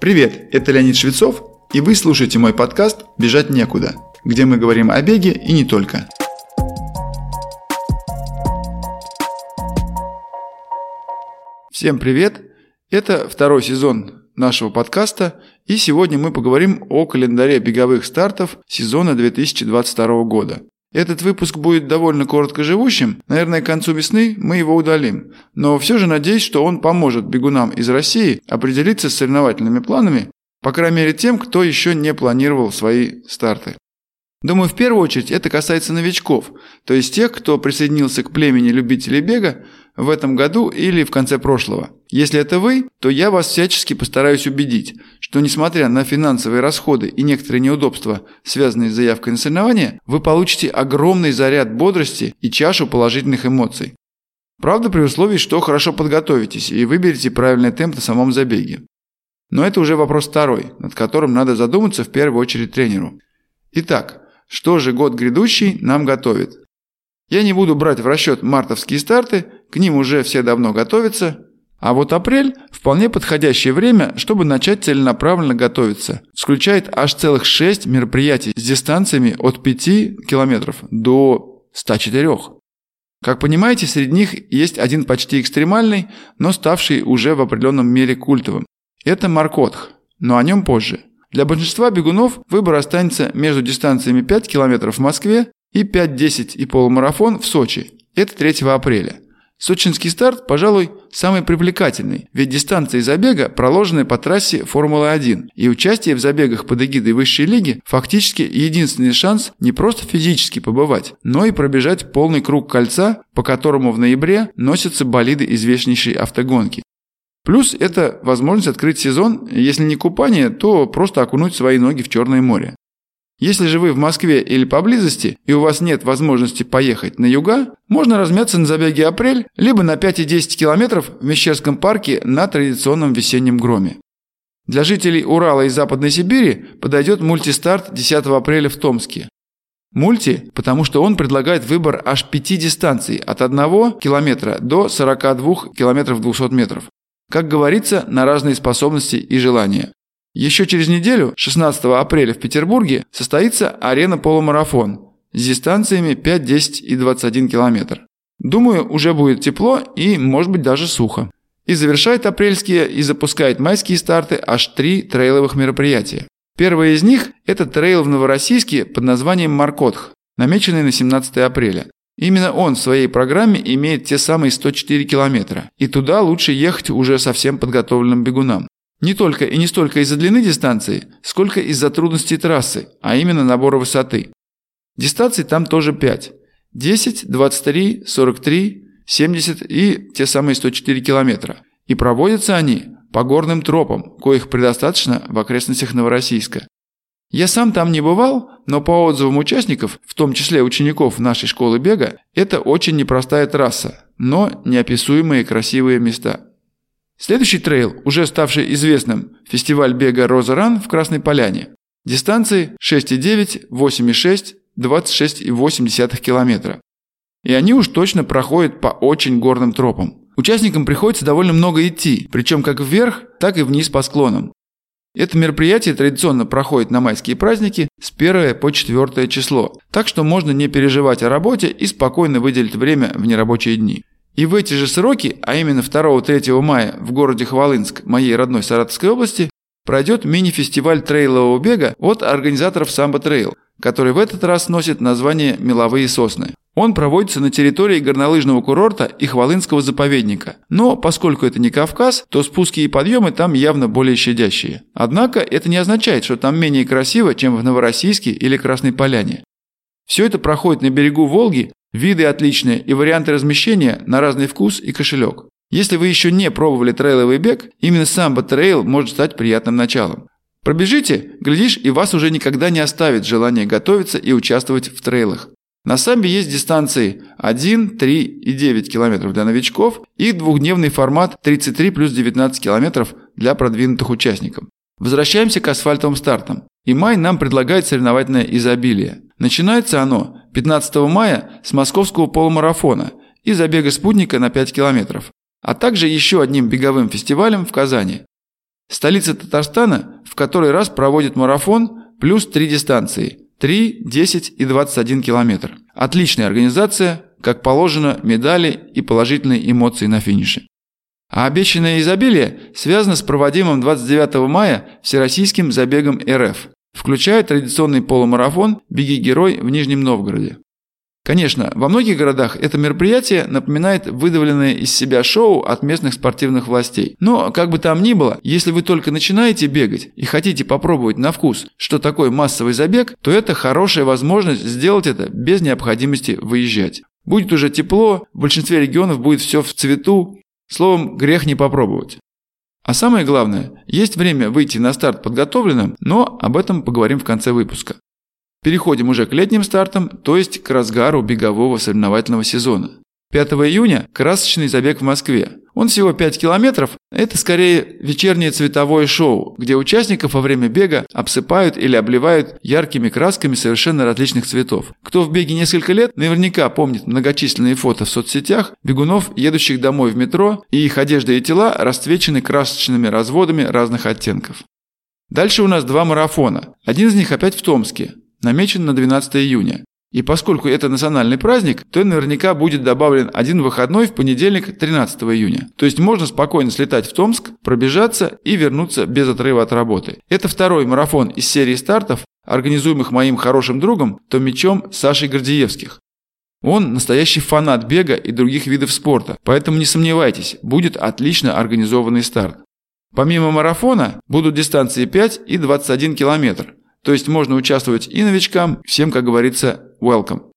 Привет, это Леонид Швецов, и вы слушаете мой подкаст «Бежать некуда», где мы говорим о беге и не только. Всем привет! Это второй сезон нашего подкаста, и сегодня мы поговорим о календаре беговых стартов сезона 2022 года. Этот выпуск будет довольно короткоживущим, наверное, к концу весны мы его удалим. Но все же надеюсь, что он поможет бегунам из России определиться с соревновательными планами, по крайней мере тем, кто еще не планировал свои старты. Думаю, в первую очередь это касается новичков, то есть тех, кто присоединился к племени любителей бега в этом году или в конце прошлого. Если это вы, то я вас всячески постараюсь убедить, что несмотря на финансовые расходы и некоторые неудобства, связанные с заявкой на соревнования, вы получите огромный заряд бодрости и чашу положительных эмоций. Правда, при условии, что хорошо подготовитесь и выберете правильный темп на самом забеге. Но это уже вопрос второй, над которым надо задуматься в первую очередь тренеру. Итак, что же год грядущий нам готовит? Я не буду брать в расчет мартовские старты, к ним уже все давно готовятся, а вот апрель – вполне подходящее время, чтобы начать целенаправленно готовиться. Включает аж целых 6 мероприятий с дистанциями от 5 километров до 104. Как понимаете, среди них есть один почти экстремальный, но ставший уже в определенном мере культовым. Это Маркотх, но о нем позже. Для большинства бегунов выбор останется между дистанциями 5 км в Москве и 5-10 и полумарафон в Сочи. Это 3 апреля. Сочинский старт, пожалуй, самый привлекательный, ведь дистанции забега проложены по трассе Формулы-1, и участие в забегах под эгидой высшей лиги фактически единственный шанс не просто физически побывать, но и пробежать полный круг кольца, по которому в ноябре носятся болиды известнейшей автогонки. Плюс это возможность открыть сезон, если не купание, то просто окунуть свои ноги в Черное море. Если же вы в Москве или поблизости, и у вас нет возможности поехать на юга, можно размяться на забеге «Апрель» либо на 5 и 10 километров в Мещерском парке на традиционном весеннем громе. Для жителей Урала и Западной Сибири подойдет мультистарт 10 апреля в Томске. Мульти, потому что он предлагает выбор аж пяти дистанций от 1 километра до 42 километров 200 метров. Как говорится, на разные способности и желания. Еще через неделю, 16 апреля в Петербурге, состоится арена-полумарафон с дистанциями 5, 10 и 21 километр. Думаю, уже будет тепло и, может быть, даже сухо. И завершает апрельские и запускает майские старты аж три трейловых мероприятия. Первое из них – это трейл в Новороссийске под названием Маркотх, намеченный на 17 апреля. Именно он в своей программе имеет те самые 104 километра, и туда лучше ехать уже совсем подготовленным бегунам. Не только и не столько из-за длины дистанции, сколько из-за трудностей трассы, а именно набора высоты. Дистанций там тоже 5. 10, 23, 43, 70 и те самые 104 километра. И проводятся они по горным тропам, коих предостаточно в окрестностях Новороссийска. Я сам там не бывал, но по отзывам участников, в том числе учеников нашей школы бега, это очень непростая трасса, но неописуемые красивые места. Следующий трейл, уже ставший известным, фестиваль бега «Роза Ран» в Красной Поляне. Дистанции 6,9, 8,6, 26,8 километра. И они уж точно проходят по очень горным тропам. Участникам приходится довольно много идти, причем как вверх, так и вниз по склонам. Это мероприятие традиционно проходит на майские праздники с 1 по 4 число, так что можно не переживать о работе и спокойно выделить время в нерабочие дни. И в эти же сроки, а именно 2-3 мая в городе Хвалынск, моей родной Саратовской области, пройдет мини-фестиваль трейлового бега от организаторов Самбо Трейл, который в этот раз носит название «Меловые сосны». Он проводится на территории горнолыжного курорта и Хвалынского заповедника. Но поскольку это не Кавказ, то спуски и подъемы там явно более щадящие. Однако это не означает, что там менее красиво, чем в Новороссийске или Красной Поляне. Все это проходит на берегу Волги Виды отличные и варианты размещения на разный вкус и кошелек. Если вы еще не пробовали трейловый бег, именно самбо трейл может стать приятным началом. Пробежите, глядишь, и вас уже никогда не оставит желание готовиться и участвовать в трейлах. На самбе есть дистанции 1, 3 и 9 км для новичков и двухдневный формат 33 плюс 19 км для продвинутых участников. Возвращаемся к асфальтовым стартам. И май нам предлагает соревновательное изобилие. Начинается оно 15 мая с московского полумарафона и забега спутника на 5 километров, а также еще одним беговым фестивалем в Казани. Столица Татарстана в который раз проводит марафон плюс три дистанции – 3, 10 и 21 километр. Отличная организация, как положено, медали и положительные эмоции на финише. А обещанное изобилие связано с проводимым 29 мая Всероссийским забегом РФ, включая традиционный полумарафон «Беги-герой» в Нижнем Новгороде. Конечно, во многих городах это мероприятие напоминает выдавленное из себя шоу от местных спортивных властей. Но, как бы там ни было, если вы только начинаете бегать и хотите попробовать на вкус, что такое массовый забег, то это хорошая возможность сделать это без необходимости выезжать. Будет уже тепло, в большинстве регионов будет все в цвету, словом, грех не попробовать. А самое главное, есть время выйти на старт подготовленным, но об этом поговорим в конце выпуска. Переходим уже к летним стартам, то есть к разгару бегового соревновательного сезона. 5 июня – красочный забег в Москве. Он всего 5 километров, это скорее вечернее цветовое шоу, где участников во время бега обсыпают или обливают яркими красками совершенно различных цветов. Кто в беге несколько лет, наверняка помнит многочисленные фото в соцсетях бегунов, едущих домой в метро, и их одежда и тела расцвечены красочными разводами разных оттенков. Дальше у нас два марафона. Один из них опять в Томске намечен на 12 июня. И поскольку это национальный праздник, то наверняка будет добавлен один выходной в понедельник 13 июня. То есть можно спокойно слетать в Томск, пробежаться и вернуться без отрыва от работы. Это второй марафон из серии стартов, организуемых моим хорошим другом Томичом Сашей Гордеевских. Он настоящий фанат бега и других видов спорта, поэтому не сомневайтесь, будет отлично организованный старт. Помимо марафона будут дистанции 5 и 21 километр. То есть можно участвовать и новичкам, всем, как говорится, welcome.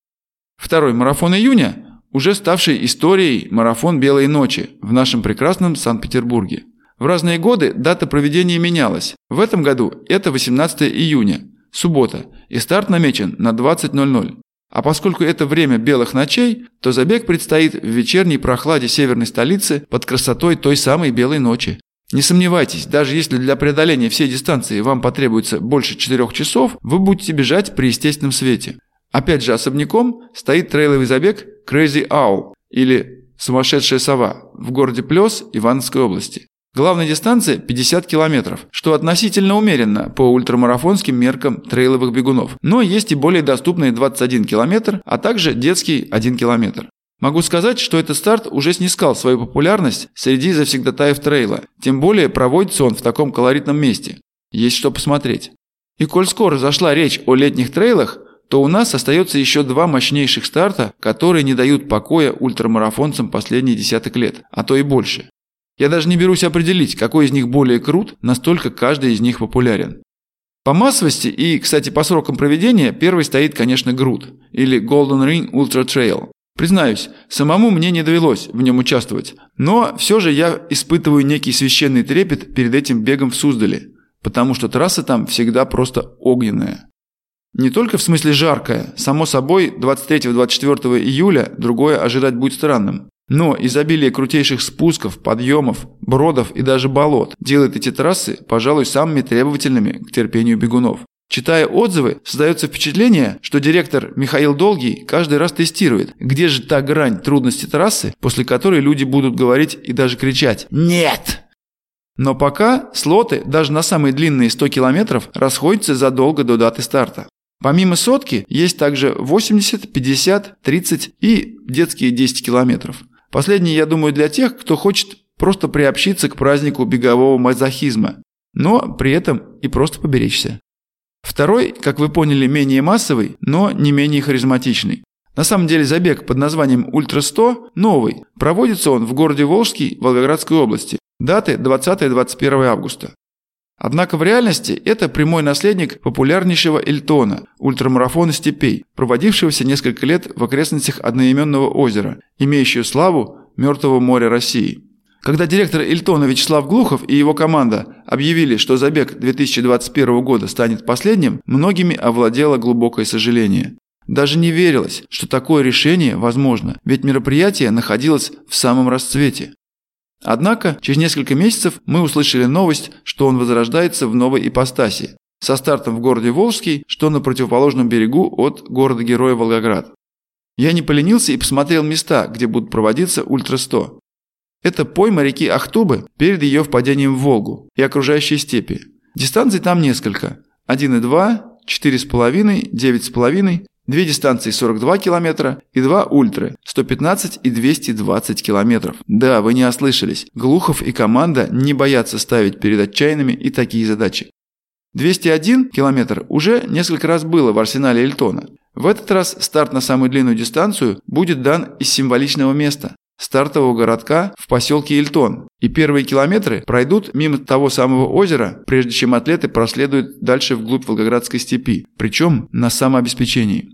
Второй марафон июня, уже ставший историей марафон «Белой ночи» в нашем прекрасном Санкт-Петербурге. В разные годы дата проведения менялась. В этом году это 18 июня, суббота, и старт намечен на 20.00. А поскольку это время белых ночей, то забег предстоит в вечерней прохладе северной столицы под красотой той самой белой ночи. Не сомневайтесь, даже если для преодоления всей дистанции вам потребуется больше 4 часов, вы будете бежать при естественном свете. Опять же, особняком стоит трейловый забег Crazy Owl или «Сумасшедшая сова» в городе Плес Ивановской области. Главная дистанция 50 километров, что относительно умеренно по ультрамарафонским меркам трейловых бегунов. Но есть и более доступные 21 километр, а также детский 1 километр. Могу сказать, что этот старт уже снискал свою популярность среди завсегдатаев трейла, тем более проводится он в таком колоритном месте. Есть что посмотреть. И коль скоро зашла речь о летних трейлах, то у нас остается еще два мощнейших старта, которые не дают покоя ультрамарафонцам последние десяток лет, а то и больше. Я даже не берусь определить, какой из них более крут, настолько каждый из них популярен. По массовости и, кстати, по срокам проведения первый стоит, конечно, Грут или Golden Ring Ultra Trail. Признаюсь, самому мне не довелось в нем участвовать, но все же я испытываю некий священный трепет перед этим бегом в Суздале, потому что трасса там всегда просто огненная. Не только в смысле жаркая, само собой 23-24 июля другое ожидать будет странным. Но изобилие крутейших спусков, подъемов, бродов и даже болот делает эти трассы, пожалуй, самыми требовательными к терпению бегунов. Читая отзывы, создается впечатление, что директор Михаил Долгий каждый раз тестирует, где же та грань трудности трассы, после которой люди будут говорить и даже кричать «Нет!». Но пока слоты, даже на самые длинные 100 километров, расходятся задолго до даты старта. Помимо сотки, есть также 80, 50, 30 и детские 10 километров. Последние, я думаю, для тех, кто хочет просто приобщиться к празднику бегового мазохизма, но при этом и просто поберечься. Второй, как вы поняли, менее массовый, но не менее харизматичный. На самом деле забег под названием «Ультра-100» новый. Проводится он в городе Волжский Волгоградской области. Даты 20-21 августа. Однако в реальности это прямой наследник популярнейшего Эльтона, ультрамарафона степей, проводившегося несколько лет в окрестностях одноименного озера, имеющего славу Мертвого моря России. Когда директор Ильтона Вячеслав Глухов и его команда объявили, что забег 2021 года станет последним, многими овладело глубокое сожаление. Даже не верилось, что такое решение возможно, ведь мероприятие находилось в самом расцвете. Однако, через несколько месяцев мы услышали новость, что он возрождается в новой ипостаси, со стартом в городе Волжский, что на противоположном берегу от города-героя Волгоград. Я не поленился и посмотрел места, где будут проводиться Ультра-100. Это пойма реки Ахтубы перед ее впадением в Волгу и окружающие степи. Дистанций там несколько. 1,2, 4,5, 9,5, две дистанции 42 километра и два ультры 115 и 220 километров. Да, вы не ослышались. Глухов и команда не боятся ставить перед отчаянными и такие задачи. 201 километр уже несколько раз было в арсенале Эльтона. В этот раз старт на самую длинную дистанцию будет дан из символичного места – стартового городка в поселке Эльтон. И первые километры пройдут мимо того самого озера, прежде чем атлеты проследуют дальше вглубь Волгоградской степи, причем на самообеспечении.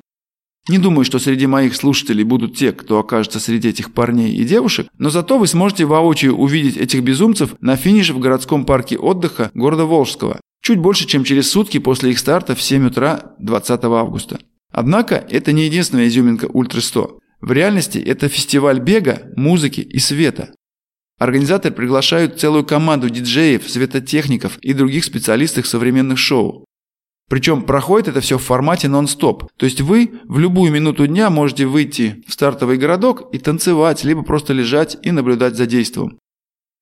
Не думаю, что среди моих слушателей будут те, кто окажется среди этих парней и девушек, но зато вы сможете воочию увидеть этих безумцев на финише в городском парке отдыха города Волжского, чуть больше, чем через сутки после их старта в 7 утра 20 августа. Однако это не единственная изюминка Ультра 100. В реальности это фестиваль бега, музыки и света. Организаторы приглашают целую команду диджеев, светотехников и других специалистов современных шоу. Причем проходит это все в формате нон-стоп. То есть вы в любую минуту дня можете выйти в стартовый городок и танцевать, либо просто лежать и наблюдать за действием.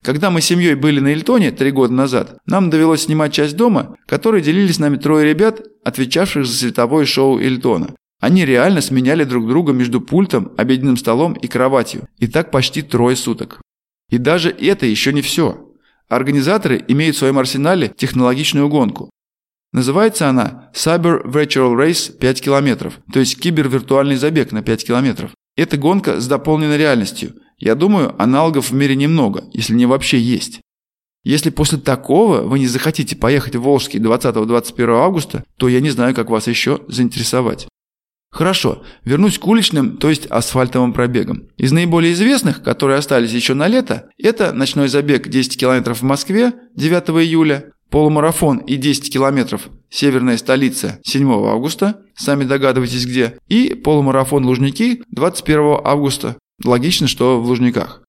Когда мы с семьей были на Эльтоне три года назад, нам довелось снимать часть дома, который делили с нами трое ребят, отвечавших за световое шоу Эльтона. Они реально сменяли друг друга между пультом, обеденным столом и кроватью. И так почти трое суток. И даже это еще не все. Организаторы имеют в своем арсенале технологичную гонку. Называется она Cyber Virtual Race 5 километров, то есть кибервиртуальный забег на 5 километров. Это гонка с дополненной реальностью. Я думаю, аналогов в мире немного, если не вообще есть. Если после такого вы не захотите поехать в Волжский 20-21 августа, то я не знаю, как вас еще заинтересовать. Хорошо, вернусь к уличным, то есть асфальтовым пробегам. Из наиболее известных, которые остались еще на лето, это ночной забег 10 км в Москве 9 июля, полумарафон и 10 километров «Северная столица» 7 августа, сами догадываетесь где, и полумарафон «Лужники» 21 августа. Логично, что в Лужниках.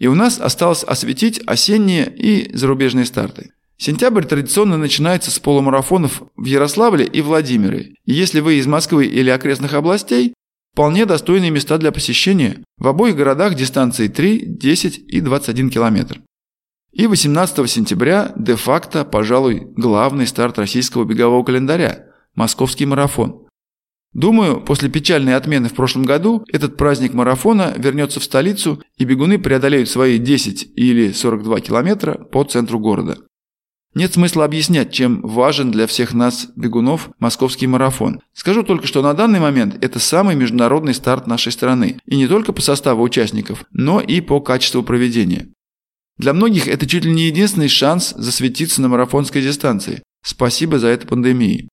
И у нас осталось осветить осенние и зарубежные старты. Сентябрь традиционно начинается с полумарафонов в Ярославле и Владимире. И если вы из Москвы или окрестных областей, вполне достойные места для посещения. В обоих городах дистанции 3, 10 и 21 километр. И 18 сентября де-факто, пожалуй, главный старт российского бегового календаря – Московский марафон. Думаю, после печальной отмены в прошлом году этот праздник марафона вернется в столицу и бегуны преодолеют свои 10 или 42 километра по центру города. Нет смысла объяснять, чем важен для всех нас, бегунов, московский марафон. Скажу только, что на данный момент это самый международный старт нашей страны. И не только по составу участников, но и по качеству проведения. Для многих это чуть ли не единственный шанс засветиться на марафонской дистанции. Спасибо за это пандемии.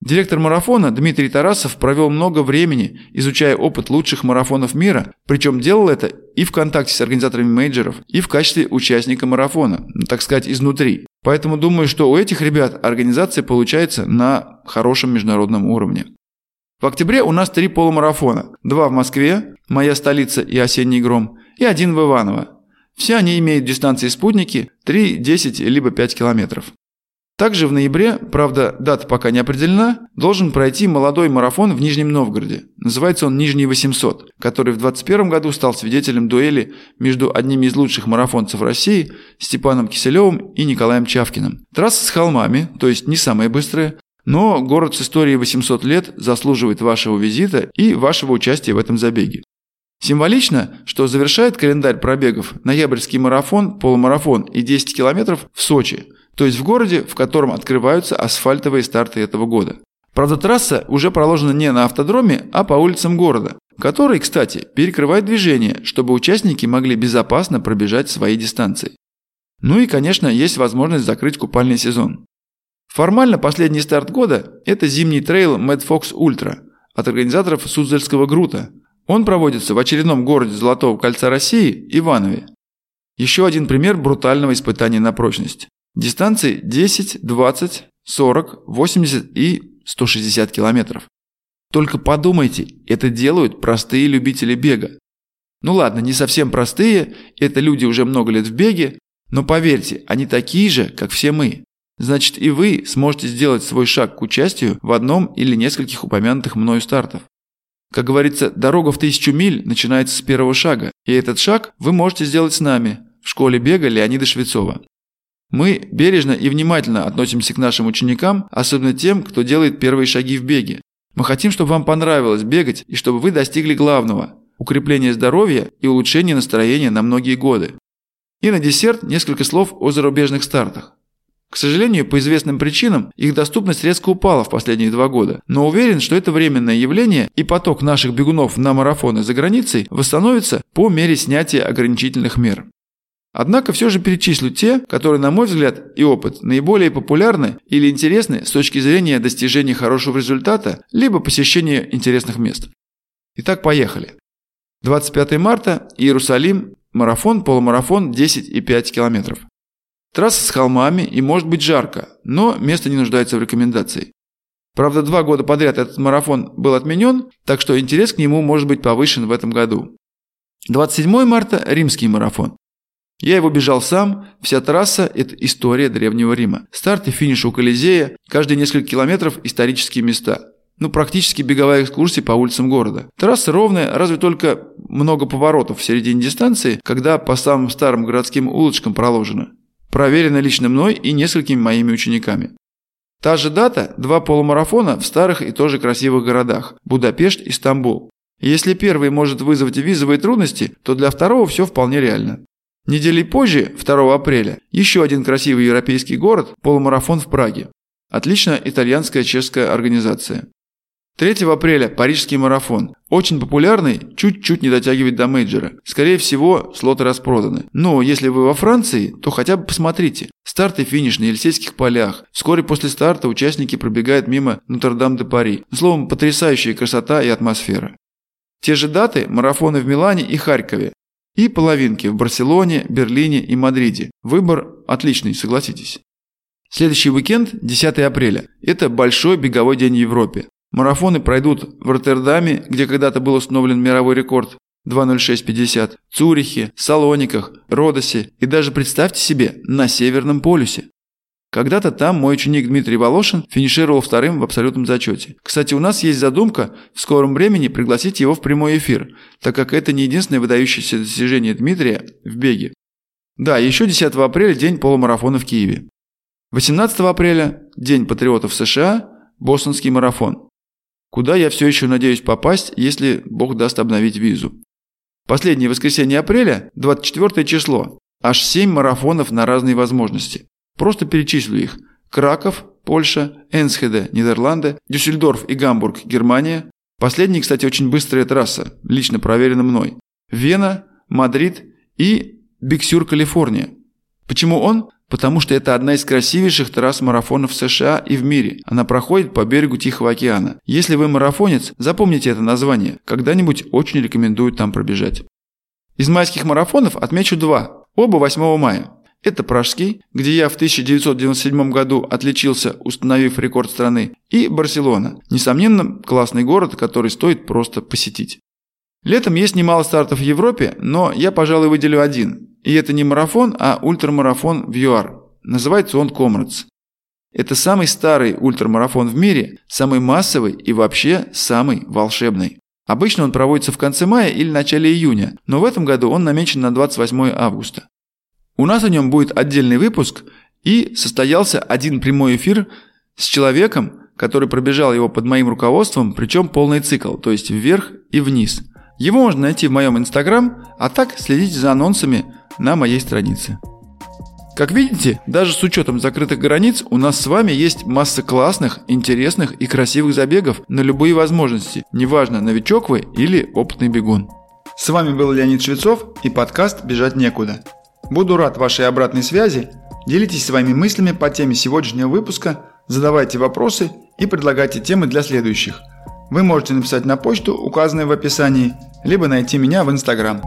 Директор марафона Дмитрий Тарасов провел много времени, изучая опыт лучших марафонов мира, причем делал это и в контакте с организаторами мейджеров, и в качестве участника марафона, ну, так сказать, изнутри. Поэтому думаю, что у этих ребят организация получается на хорошем международном уровне. В октябре у нас три полумарафона. Два в Москве, моя столица и осенний гром, и один в Иваново, все они имеют дистанции спутники 3, 10 либо 5 километров. Также в ноябре, правда дата пока не определена, должен пройти молодой марафон в Нижнем Новгороде. Называется он «Нижний 800», который в 2021 году стал свидетелем дуэли между одними из лучших марафонцев России Степаном Киселевым и Николаем Чавкиным. Трасса с холмами, то есть не самая быстрая, но город с историей 800 лет заслуживает вашего визита и вашего участия в этом забеге. Символично, что завершает календарь пробегов ноябрьский марафон, полумарафон и 10 километров в Сочи, то есть в городе, в котором открываются асфальтовые старты этого года. Правда, трасса уже проложена не на автодроме, а по улицам города, который, кстати, перекрывает движение, чтобы участники могли безопасно пробежать свои дистанции. Ну и, конечно, есть возможность закрыть купальный сезон. Формально последний старт года – это зимний трейл Mad Fox Ultra от организаторов Суздальского Грута – он проводится в очередном городе Золотого кольца России – Иванове. Еще один пример брутального испытания на прочность. Дистанции 10, 20, 40, 80 и 160 километров. Только подумайте, это делают простые любители бега. Ну ладно, не совсем простые, это люди уже много лет в беге, но поверьте, они такие же, как все мы. Значит и вы сможете сделать свой шаг к участию в одном или нескольких упомянутых мною стартов. Как говорится, дорога в тысячу миль начинается с первого шага, и этот шаг вы можете сделать с нами в школе бега Леонида Швецова. Мы бережно и внимательно относимся к нашим ученикам, особенно тем, кто делает первые шаги в беге. Мы хотим, чтобы вам понравилось бегать и чтобы вы достигли главного – укрепления здоровья и улучшения настроения на многие годы. И на десерт несколько слов о зарубежных стартах. К сожалению, по известным причинам их доступность резко упала в последние два года, но уверен, что это временное явление и поток наших бегунов на марафоны за границей восстановится по мере снятия ограничительных мер. Однако все же перечислю те, которые, на мой взгляд и опыт, наиболее популярны или интересны с точки зрения достижения хорошего результата, либо посещения интересных мест. Итак, поехали. 25 марта, Иерусалим, марафон, полумарафон 10,5 километров. Трасса с холмами и может быть жарко, но место не нуждается в рекомендации. Правда, два года подряд этот марафон был отменен, так что интерес к нему может быть повышен в этом году. 27 марта – римский марафон. Я его бежал сам, вся трасса – это история Древнего Рима. Старт и финиш у Колизея, каждые несколько километров – исторические места. Ну, практически беговая экскурсия по улицам города. Трасса ровная, разве только много поворотов в середине дистанции, когда по самым старым городским улочкам проложено. Проверено лично мной и несколькими моими учениками. Та же дата – два полумарафона в старых и тоже красивых городах – Будапешт и Стамбул. Если первый может вызвать визовые трудности, то для второго все вполне реально. Неделей позже, 2 апреля, еще один красивый европейский город – полумарафон в Праге. Отлично итальянская чешская организация. 3 апреля – парижский марафон. Очень популярный, чуть-чуть не дотягивает до мейджора. Скорее всего, слоты распроданы. Но если вы во Франции, то хотя бы посмотрите. Старт и финиш на Елисейских полях. Вскоре после старта участники пробегают мимо Нотр-Дам-де-Пари. Словом, потрясающая красота и атмосфера. Те же даты – марафоны в Милане и Харькове. И половинки в Барселоне, Берлине и Мадриде. Выбор отличный, согласитесь. Следующий уикенд, 10 апреля. Это большой беговой день в Европе. Марафоны пройдут в Роттердаме, где когда-то был установлен мировой рекорд 2.06.50, Цюрихе, Салониках, Родосе и даже, представьте себе, на Северном полюсе. Когда-то там мой ученик Дмитрий Волошин финишировал вторым в абсолютном зачете. Кстати, у нас есть задумка в скором времени пригласить его в прямой эфир, так как это не единственное выдающееся достижение Дмитрия в беге. Да, еще 10 апреля день полумарафона в Киеве. 18 апреля – День патриотов США, Бостонский марафон. Куда я все еще надеюсь попасть, если Бог даст обновить визу. Последнее воскресенье апреля, 24 число. Аж 7 марафонов на разные возможности. Просто перечислю их. Краков, Польша, Энсхеде, Нидерланды, Дюссельдорф и Гамбург, Германия. Последний, кстати, очень быстрая трасса, лично проверена мной. Вена, Мадрид и Биг-Сюр, Калифорния. Почему он? Потому что это одна из красивейших трасс марафонов в США и в мире. Она проходит по берегу Тихого океана. Если вы марафонец, запомните это название. Когда-нибудь очень рекомендую там пробежать. Из майских марафонов отмечу два. Оба 8 мая. Это Пражский, где я в 1997 году отличился, установив рекорд страны, и Барселона. Несомненно, классный город, который стоит просто посетить. Летом есть немало стартов в Европе, но я, пожалуй, выделю один. И это не марафон, а ультрамарафон в ЮАР. Называется он Комрадс. Это самый старый ультрамарафон в мире, самый массовый и вообще самый волшебный. Обычно он проводится в конце мая или начале июня, но в этом году он намечен на 28 августа. У нас о нем будет отдельный выпуск, и состоялся один прямой эфир с человеком, который пробежал его под моим руководством, причем полный цикл, то есть вверх и вниз. Его можно найти в моем инстаграм, а так следите за анонсами на моей странице. Как видите, даже с учетом закрытых границ, у нас с вами есть масса классных, интересных и красивых забегов на любые возможности, неважно, новичок вы или опытный бегун. С вами был Леонид Швецов и подкаст «Бежать некуда». Буду рад вашей обратной связи. Делитесь своими мыслями по теме сегодняшнего выпуска, задавайте вопросы и предлагайте темы для следующих. Вы можете написать на почту, указанную в описании, либо найти меня в Инстаграм.